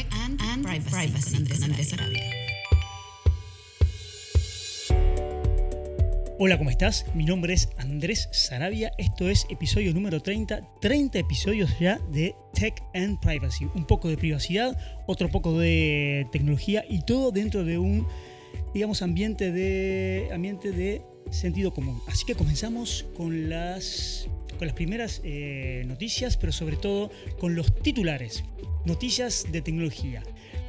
Tech and, Privacy, con Andrés Arabia. Hola, ¿cómo estás? Mi nombre es Andrés Sarabia. Esto es episodio número 30. 30 episodios ya de Tech and Privacy. Un poco de privacidad, otro poco de tecnología y todo dentro de un, digamos, ambiente de, ambiente de sentido común. Así que comenzamos con las, con las primeras eh, noticias, pero sobre todo con los titulares. Noticias de tecnología.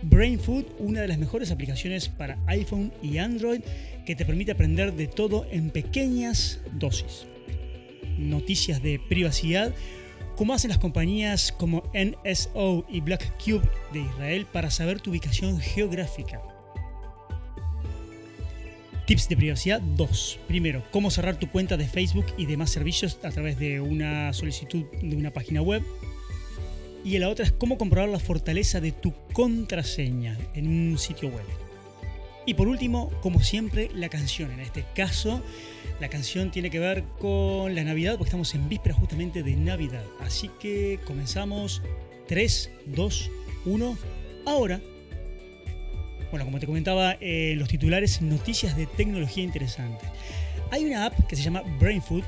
BrainFood, una de las mejores aplicaciones para iPhone y Android que te permite aprender de todo en pequeñas dosis. Noticias de privacidad, cómo hacen las compañías como NSO y Black Cube de Israel para saber tu ubicación geográfica. Tips de privacidad 2. Primero, cómo cerrar tu cuenta de Facebook y demás servicios a través de una solicitud de una página web. Y la otra es cómo comprobar la fortaleza de tu contraseña en un sitio web. Y por último, como siempre, la canción. En este caso, la canción tiene que ver con la Navidad, porque estamos en víspera justamente de Navidad. Así que comenzamos 3, 2, 1, ahora. Bueno, como te comentaba, en los titulares, noticias de tecnología interesantes. Hay una app que se llama Brainfood,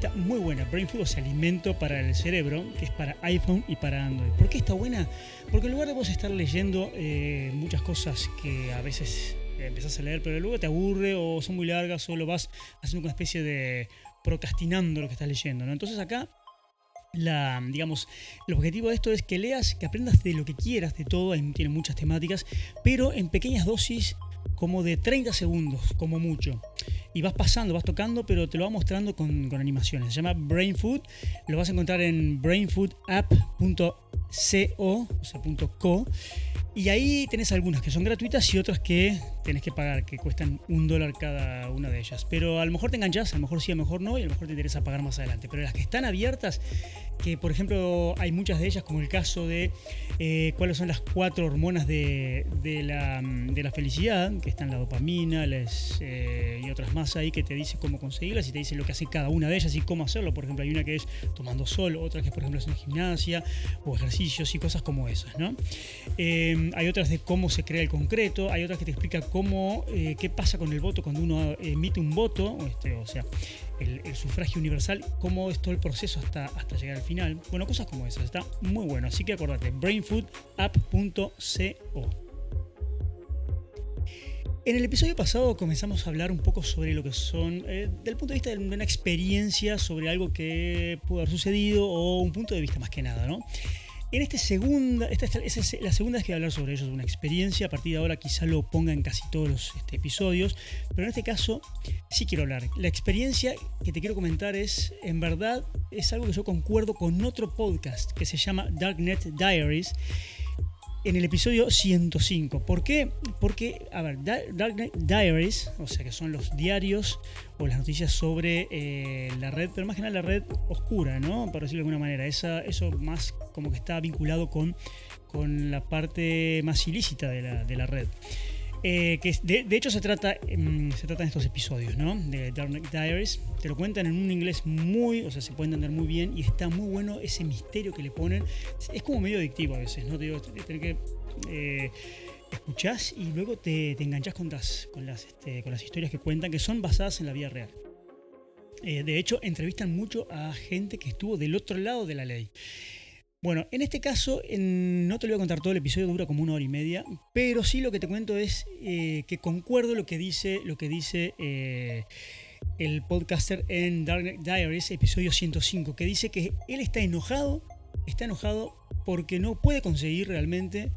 está muy buena. Brainfood es alimento para el cerebro, que es para iPhone y para Android. ¿Por qué está buena? Porque en lugar de vos estar leyendo eh, muchas cosas que a veces empezás a leer, pero luego te aburre o son muy largas o lo vas haciendo una especie de procrastinando lo que estás leyendo. ¿no? Entonces acá la, digamos, el objetivo de esto es que leas, que aprendas de lo que quieras, de todo, tiene muchas temáticas, pero en pequeñas dosis como de 30 segundos, como mucho. Y vas pasando, vas tocando, pero te lo va mostrando con, con animaciones. Se llama Brain Food. Lo vas a encontrar en brainfoodapp.co, .co. Y ahí tenés algunas que son gratuitas y otras que tenés que pagar, que cuestan un dólar cada una de ellas. Pero a lo mejor te enganchas, a lo mejor sí, a lo mejor no, y a lo mejor te interesa pagar más adelante. Pero las que están abiertas, que por ejemplo hay muchas de ellas, como el caso de eh, cuáles son las cuatro hormonas de, la, de, la, felicidad, están la dopamina eh, y otras más ahí que te dice cómo conseguirlas y te dice lo que hace cada una de ellas y cómo hacerlo. Por ejemplo, hay una que es tomando sol, otra que por ejemplo es gimnasia o ejercicios y cosas como esas. ¿no? Eh, hay otras de cómo se crea el concreto, hay otras que te explica cómo, eh, qué pasa con el voto cuando uno emite un voto, este, o sea, el, sufragio universal, cómo es todo el proceso hasta, hasta llegar al final. Bueno, cosas como esas, está muy bueno. Así que acordate, brainfoodapp.co. En el episodio pasado comenzamos a hablar un poco sobre lo que son, eh, del punto de vista de una experiencia, sobre algo que pudo haber sucedido o un punto de vista más que nada, ¿no? En este segunda, esta, es la segunda vez que voy a hablar sobre ello, es una experiencia. A partir de ahora quizá lo ponga en casi todos los este, episodios, pero en este caso sí quiero hablar. La experiencia que te quiero comentar es, en verdad, es algo que yo concuerdo con otro podcast que se llama Darknet Diaries en el episodio 105. ¿Por qué? Porque, a ver, Dark Diaries, o sea que son los diarios o las noticias sobre eh, la red, pero más que nada la red oscura, ¿no? Por decirlo de alguna manera. Esa, eso más como que está vinculado con, con la parte más ilícita de la, de la red. Eh, que de, hecho se trata, em, se trata en estos episodios, ¿no? De Dark Diaries. Te lo cuentan en un inglés muy, o sea, se puede entender muy bien y está muy bueno ese misterio que le ponen. Es como medio adictivo a veces, ¿no? Te que eh, escuchás y luego te, te enganchás con las, con, las, este, con las historias que cuentan que son basadas en la vida real. Eh, de hecho, entrevistan mucho a gente que estuvo del otro lado de la ley. Bueno, en este caso no te lo voy a contar todo, el episodio dura como una hora y media, pero sí lo que te cuento es eh, que concuerdo lo que dice, lo que dice eh, el podcaster en Dark Diaries, episodio 105, que dice que él está enojado, está enojado porque no puede conseguir realmente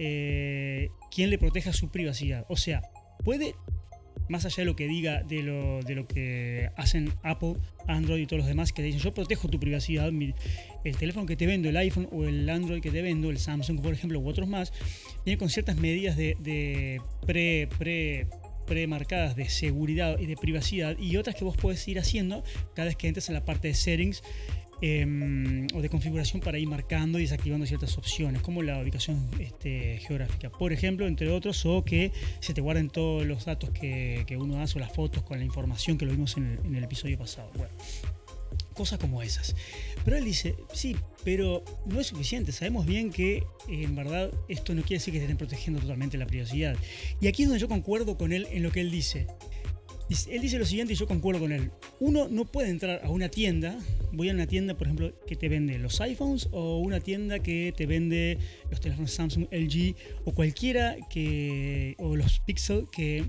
eh, quien le proteja su privacidad. O sea, puede más allá de lo que diga de lo, de lo que hacen Apple, Android y todos los demás, que dicen yo protejo tu privacidad, el teléfono que te vendo, el iPhone o el Android que te vendo, el Samsung por ejemplo, u otros más, viene con ciertas medidas de, de pre, pre, premarcadas de seguridad y de privacidad y otras que vos puedes ir haciendo cada vez que entres en la parte de settings Em, o de configuración para ir marcando y desactivando ciertas opciones, como la ubicación este, geográfica, por ejemplo, entre otros, o que se te guarden todos los datos que, uno hace o las fotos con la información que lo vimos en el, episodio pasado. Bueno, cosas como esas. Pero él dice, sí, pero no es suficiente. Sabemos bien que en verdad esto no quiere decir que estén protegiendo totalmente la privacidad. Y aquí es donde yo concuerdo con él en lo que él dice. Él dice lo siguiente y yo concuerdo con él. Uno no puede entrar a una tienda, voy a una tienda, por ejemplo, que te vende los iPhones o una tienda que te vende los teléfonos Samsung, LG o cualquiera que, o los Pixel que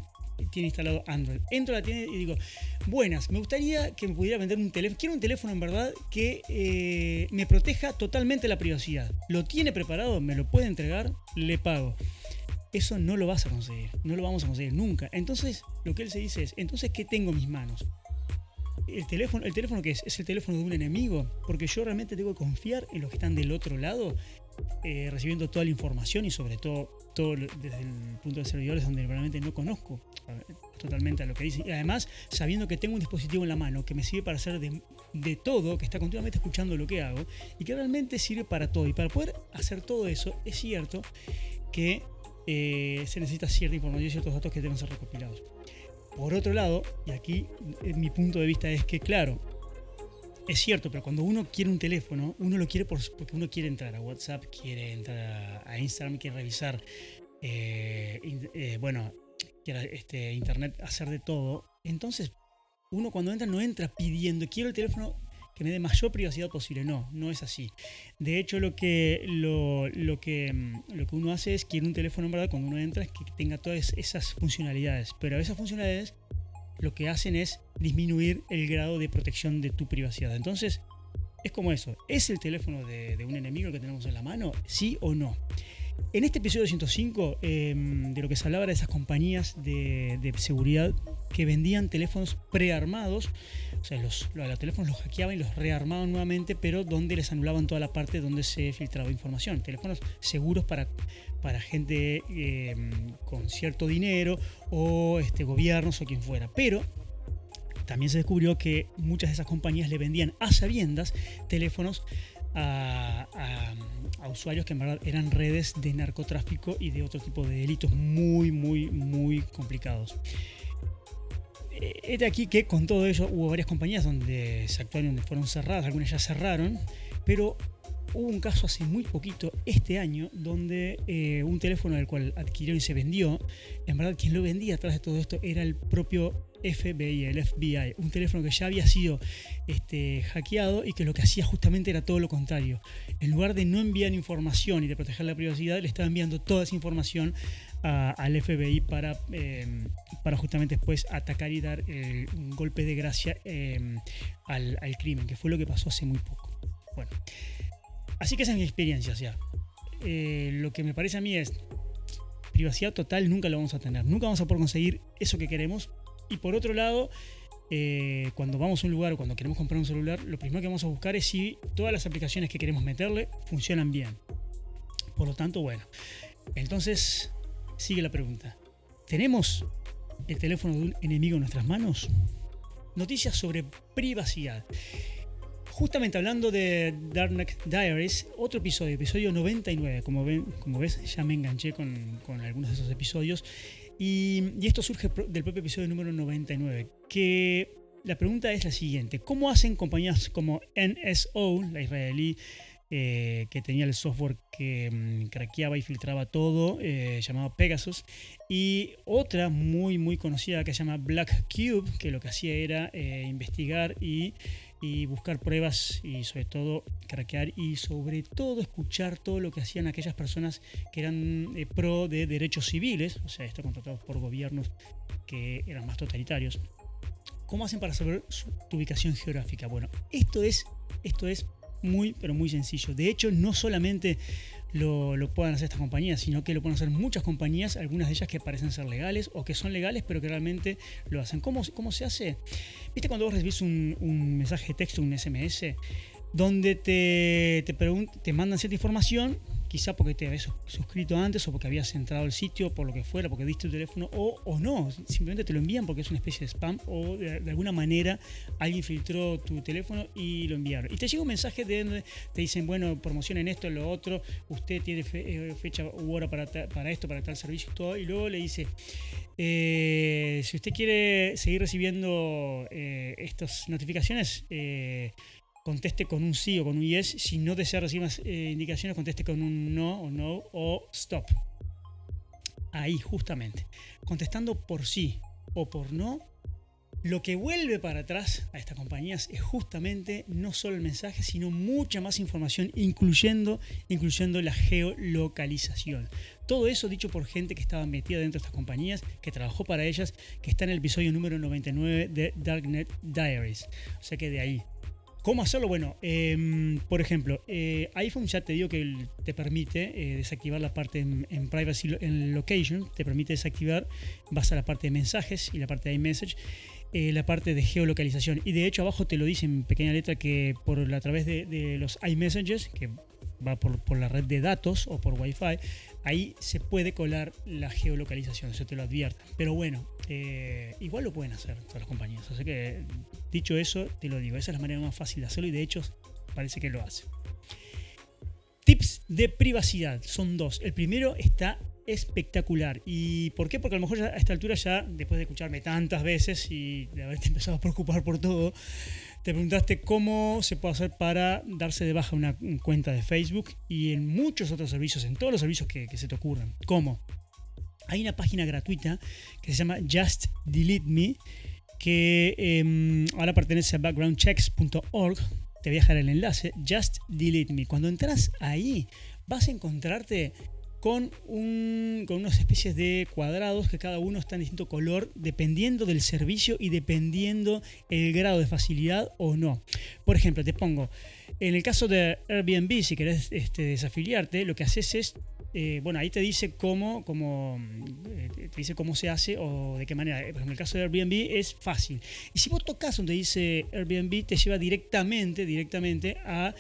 tiene instalado Android. Entro a la tienda y digo, buenas, me gustaría que me pudiera vender un teléfono. Quiero un teléfono en verdad que eh, me proteja totalmente la privacidad. ¿Lo tiene preparado? ¿Me lo puede entregar? Le pago. Eso no lo vas a conseguir, no lo vamos a conseguir nunca. Entonces, lo que él se dice es, entonces, ¿qué tengo en mis manos? el teléfono, el teléfono que es, es el teléfono de un enemigo, porque yo realmente tengo que confiar en los que están del otro lado, eh, recibiendo toda la información y sobre todo, todo desde el punto de servidores donde realmente no conozco totalmente a lo que dicen. Y además, sabiendo que tengo un dispositivo en la mano que me sirve para hacer de, de todo, que está continuamente escuchando lo que hago y que realmente sirve para todo. Y para poder hacer todo eso, es cierto que eh, se necesita cierta información y ciertos datos que deben ser recopilados. Por otro lado, y aquí eh, mi punto de vista es que, claro, es cierto, pero cuando uno quiere un teléfono, uno lo quiere porque uno quiere entrar a WhatsApp, quiere entrar a Instagram, quiere revisar, eh, bueno, quiere este, Internet, hacer de todo. Entonces, uno cuando entra no entra pidiendo, quiero el teléfono que me dé mayor privacidad posible. No, no es así. De hecho, lo que, lo, lo que, mm, lo que uno hace es que en un teléfono, verdad, cuando uno entra, es que tenga todas esas funcionalidades. Pero esas funcionalidades lo que hacen es disminuir el grado de protección de tu privacidad. Entonces, es como eso. ¿Es el teléfono de, de un enemigo que tenemos en la mano? ¿Sí o no? En este episodio 105, em, de lo que se hablaba de esas compañías de, seguridad que vendían teléfonos prearmados, o sea, los, los, teléfonos los hackeaban y los rearmaban nuevamente, pero donde les anulaban toda la parte donde se filtraba información. Teléfonos seguros para, para gente em, con cierto dinero o este, gobiernos o quien fuera. Pero también se descubrió que muchas de esas compañías le vendían a sabiendas teléfonos a, usuarios que en verdad eran redes de narcotráfico y de otro tipo de delitos muy, muy, muy complicados. Es de aquí que con todo ello hubo varias compañías donde se actuaron, fueron cerradas, algunas ya cerraron, pero hubo un caso hace muy poquito, este año, donde eh, un teléfono del cual adquirieron y se vendió, en verdad quien lo vendía atrás de todo esto era el propio FBI, el FBI, un teléfono que ya había sido este, hackeado y que lo que hacía justamente era todo lo contrario. En lugar de no enviar información y de proteger la privacidad, le estaba enviando toda esa información al FBI para, em, para justamente después atacar y dar un golpe de gracia em, al, crimen, que fue lo que pasó hace muy poco. Bueno, así que esa es mi experiencia. Eh, lo que me parece a mí es privacidad total nunca lo vamos a tener. Nunca vamos a poder conseguir eso que queremos y por otro lado, eh, cuando vamos a un lugar o cuando queremos comprar un celular, lo primero que vamos a buscar es si todas las aplicaciones que queremos meterle funcionan bien. Por lo tanto, bueno. Entonces, sigue la pregunta. ¿Tenemos el teléfono de un enemigo en nuestras manos? Noticias sobre privacidad. Justamente hablando de Darknet Diaries, otro episodio, episodio 99. Como, ven, como ves, ya me enganché con, con algunos de esos episodios. Y, esto surge del propio episodio número 99, que la pregunta es la siguiente, ¿cómo hacen compañías como NSO, la israelí, eh, que tenía el software que mm, craqueaba y filtraba todo, eh, llamado Pegasus, y otra muy muy conocida que se llama Black Cube, que lo que hacía era eh, investigar y y buscar pruebas y sobre todo craquear y sobre todo escuchar todo lo que hacían aquellas personas que eran eh, pro de derechos civiles, o sea, esto contratados por gobiernos que eran más totalitarios. ¿Cómo hacen para saber su, ubicación geográfica? Bueno, esto es, esto es muy, pero muy sencillo. De hecho, no solamente lo, lo, puedan hacer estas compañías, sino que lo pueden hacer muchas compañías, algunas de ellas que parecen ser legales o que son legales, pero que realmente lo hacen. ¿Cómo, cómo se hace? ¿Viste cuando vos recibís un, un mensaje de texto, un SMS, donde te, te, te mandan cierta información quizá porque te habías suscrito antes o porque habías entrado al sitio, por lo que fuera, porque diste tu teléfono, o, no, simplemente te lo envían porque es una especie de spam o de, alguna manera alguien filtró tu teléfono y lo enviaron. Y te llega un mensaje de donde te dicen, bueno, promocionen esto, lo otro, usted tiene eh, fecha u hora para, para esto, para tal servicio y todo, y luego le dice, eh, si usted quiere seguir recibiendo eh, estas notificaciones, conteste con un sí o con un yes. Si no desea recibir más eh, indicaciones, conteste con un no o no o stop. Ahí, justamente. Contestando por sí o por no, lo que vuelve para atrás a estas compañías es justamente no solo el mensaje, sino mucha más información, incluyendo, incluyendo la geolocalización. Todo eso dicho por gente que estaba metida dentro de estas compañías, que trabajó para ellas, que está en el episodio número 99 de Darknet Diaries. O sea que de ahí. ¿Cómo hacerlo? Bueno, em, por ejemplo, eh, iPhone ya te digo que te permite eh, desactivar la parte en, privacy en location, te permite desactivar, vas a la parte de mensajes y la parte de iMessage. Eh, la parte de geolocalización. Y de hecho abajo te lo dice en pequeña letra que por a través de, los iMessages, que va por, la red de datos o por Wi-Fi, ahí se puede colar la geolocalización, eso te lo advierta. Pero bueno, eh, igual lo pueden hacer todas las compañías. Así que, dicho eso, te lo digo, esa es la manera más fácil de hacerlo y de hecho parece que lo hace. Tips de privacidad son dos. El primero está espectacular. ¿Y por qué? Porque a lo mejor a esta altura ya, después de escucharme tantas veces y de haberte empezado a preocupar por todo, te preguntaste cómo se puede hacer para darse de baja una cuenta de Facebook y en muchos otros servicios, en todos los servicios que, se te ocurran. ¿Cómo? Hay una página gratuita que se llama Just Delete Me, que em, ahora pertenece a backgroundchecks.org. Te voy a dejar el enlace, Just Delete Me. Cuando entras ahí, vas a encontrarte con, un, con unas especies de cuadrados que cada uno está en distinto color dependiendo del servicio y dependiendo el grado de facilidad o no. Por ejemplo, te pongo, en el caso de Airbnb, si querés este, desafiliarte, lo que haces es eh, bueno, ahí te dice cómo, cómo, eh, te dice cómo se hace o de qué manera. Por ejemplo, en el caso de Airbnb es fácil. Y si vos tocas donde dice Airbnb, te lleva directamente, directamente a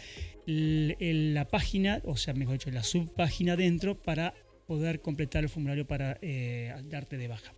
la página, o sea, mejor dicho, la subpágina dentro para poder completar el formulario para eh, darte de baja.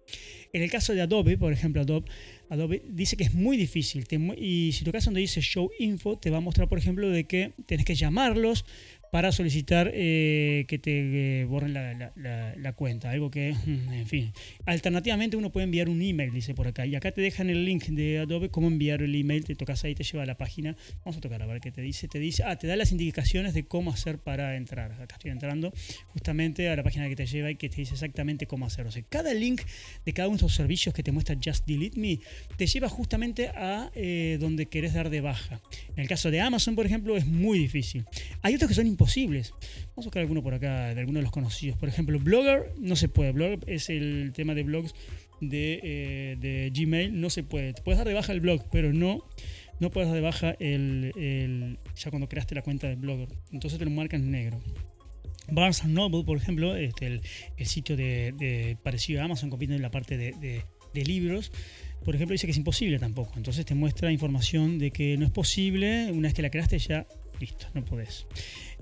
En el caso de Adobe, por ejemplo, Adobe, Adobe dice que es muy difícil. y si tocas donde dice Show Info, te va a mostrar, por ejemplo, de que tenés que llamarlos para solicitar eh, que te eh, borren la, cuenta. Algo que, en fin. Alternativamente uno puede enviar un email, dice por acá. Y acá te dejan el link de Adobe, cómo enviar el email. Te tocas ahí, te lleva a la página. Vamos a tocar a ver qué te dice. Te dice, ah, te da las indicaciones de cómo hacer para entrar. Acá estoy entrando justamente a la página que te lleva y que te dice exactamente cómo hacerlo. O sea, cada link de cada uno de esos servicios que te muestra Just Delete Me te lleva justamente a eh, donde querés dar de baja. En el caso de Amazon, por ejemplo, es muy difícil. Hay otros que son imposibles. Vamos a buscar alguno por acá, de alguno de los conocidos. Por ejemplo, Blogger no se puede. Blogger es el tema de blogs de, eh, Gmail. No se puede. puedes dar de baja el blog, pero no, no puedes dar de baja el, ya cuando creaste la cuenta de Blogger. Entonces te lo marcan en negro. Barnes Noble, por ejemplo, este, el, sitio de, parecido a Amazon, compite en la parte de, de libros por ejemplo, dice que es imposible tampoco. Entonces te muestra información de que no es posible. Una vez que la creaste ya listo, no podés.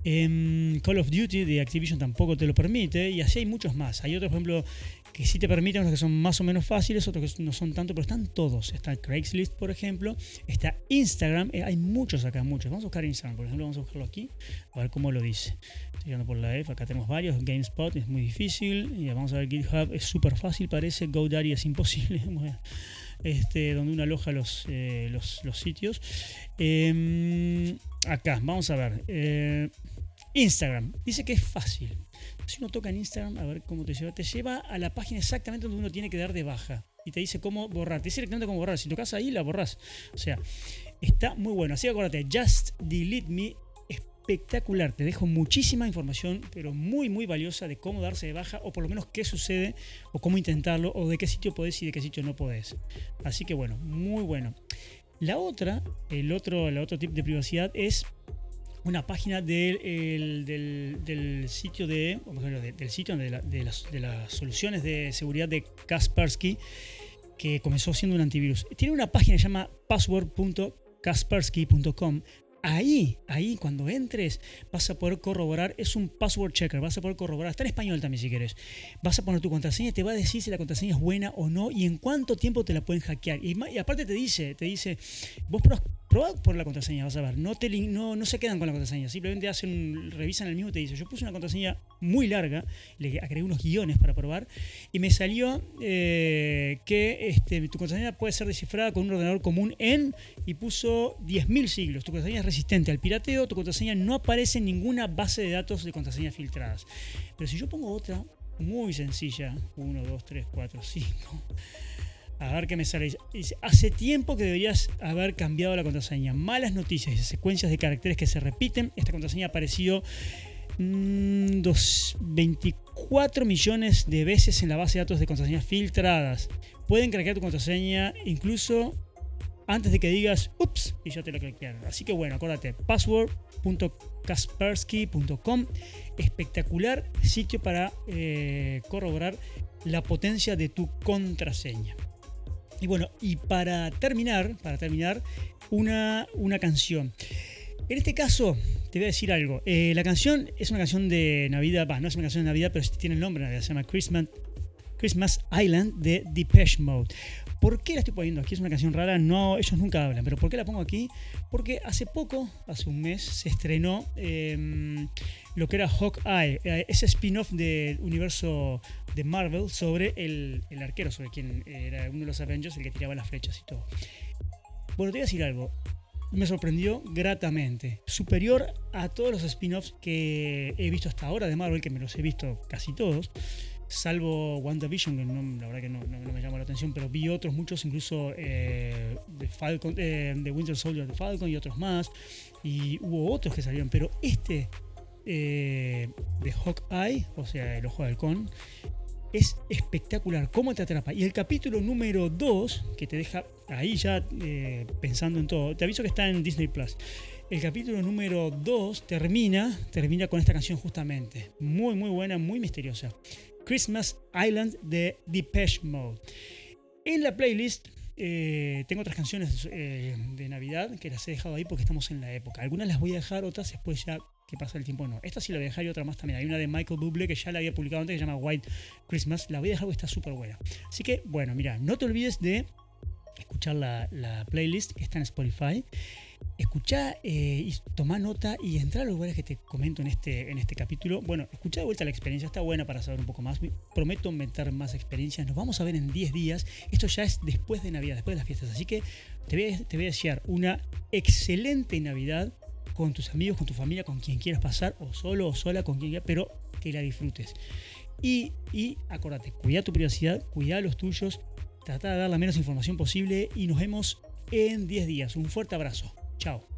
Em, Call of Duty de Activision tampoco te lo permite y así hay muchos más. Hay otros, por ejemplo, que sí te permiten, unos que son más o menos fáciles, otros que no son tanto, pero están todos. Está Craigslist, por ejemplo, está Instagram, eh, hay muchos acá, muchos. Vamos a buscar Instagram, por ejemplo, vamos a buscarlo aquí, a ver cómo lo dice. Estoy llegando por la F, acá tenemos varios. GameSpot es muy difícil, y vamos a ver GitHub, es súper fácil, parece. GoDaddy es imposible. Este, donde uno aloja los, eh, los, sitios. Em, acá, vamos a ver. Eh, Instagram. Dice que es fácil. Si uno toca en Instagram, a ver cómo te lleva. Te lleva a la página exactamente donde uno tiene que dar de baja. Y te dice cómo borrar. Te dice directamente cómo borrar. Si tocas ahí, la borras. O sea, está muy bueno. Así que acuérdate, Just Delete Me espectacular. Te dejo muchísima información, pero muy, muy valiosa de cómo darse de baja, o por lo menos qué sucede, o cómo intentarlo, o de qué sitio podés y de qué sitio no podés. Así que bueno, muy bueno. La otra, el otro, el otro tipo de privacidad es una página del, del, sitio de, del sitio de, de, las, de las soluciones de seguridad de Kaspersky, que comenzó siendo un antivirus. Tiene una página que se llama password.kaspersky.com Ahí, ahí, cuando entres, vas a poder corroborar, es un password checker, vas a poder corroborar, está en español también si quieres. Vas a poner tu contraseña y te va a decir si la contraseña es buena o no y en cuánto tiempo te la pueden hackear. Y, aparte te dice, te dice, vos Probá por la contraseña, vas a ver. No, te, no, no se quedan con la contraseña, simplemente hacen, revisan el mismo te dice, yo puse una contraseña muy larga, le agregué unos guiones para probar, y me salió eh, que este, tu contraseña puede ser descifrada con un ordenador común en, y puso 10.000 siglos. Tu contraseña resistente al pirateo, tu contraseña no aparece en ninguna base de datos de contraseñas filtradas. Pero si yo pongo otra, muy sencilla, 1, 2, 3, 4, 5 a ver qué me sale. Hace tiempo que deberías haber cambiado la contraseña. Malas noticias y secuencias de caracteres que se repiten. Esta contraseña apareció 24 mm, millones de veces en la base de datos de contraseñas filtradas. Pueden craquear tu contraseña incluso antes de que digas ups y ya te lo craquearon. Así que bueno, acuérdate, password.kaspersky.com, espectacular sitio para eh, corroborar la potencia de tu contraseña. Y bueno, y para terminar, para terminar, una, una canción. En este caso, te voy a decir algo. Eh, la canción es una canción de Navidad, no es una canción de Navidad, pero tiene el nombre de Navidad, se llama Christmas, Christmas Island de Depeche Mode. ¿Por qué la estoy poniendo aquí? Es una canción rara, no, ellos nunca hablan, pero ¿por qué la pongo aquí? Porque hace poco, hace un mes, se estrenó em, lo que era Hawkeye, eh, ese spin-off del universo de Marvel sobre el, arquero, sobre quien era uno de los Avengers, el que tiraba las flechas y todo. Bueno, te voy a decir algo. Me sorprendió gratamente. Superior a todos los spin-offs que he visto hasta ahora de Marvel, que me los he visto casi todos salvo WandaVision, que no, la verdad que no, me llamó la atención, pero vi otros, muchos, incluso eh, de, Falcon, eh, de Winter Soldier de Falcon y otros más, y hubo otros que salieron, pero este eh, de Hawkeye, o sea, el ojo de halcón, es espectacular, cómo te atrapa. Y el capítulo número 2, que te deja ahí ya pensando en todo, te aviso que está en Disney Plus. El capítulo número 2 termina, termina con esta canción justamente. Muy, muy buena, muy misteriosa. Christmas Island de Depeche Mode. En la playlist eh, tengo otras canciones eh, de Navidad que las he dejado ahí porque estamos en la época. Algunas las voy a dejar, otras después ya que pasa el tiempo no. Esta sí la voy a dejar y otra más también. Hay una de Michael Bublé que ya la había publicado antes que se llama White Christmas. La voy a dejar porque está súper buena. Así que, bueno, mira, no te olvides de escuchar la, la playlist que está en Spotify escuchá eh, y toma nota y entra a los lugares que te comento en este, en este capítulo. Bueno, escuchá de vuelta la experiencia, está buena para saber un poco más. Prometo inventar más experiencias. Nos vamos a ver en 10 días. Esto ya es después de Navidad, después de las fiestas. Así que te voy a, te voy a desear una excelente Navidad con tus amigos, con tu familia, con quien quieras pasar, o solo o sola, con quien quieras, pero que la disfrutes. Y, y acordate, cuida tu privacidad, cuida los tuyos, trata de dar la menos información posible y nos vemos en 10 días. Un fuerte abrazo. Chao.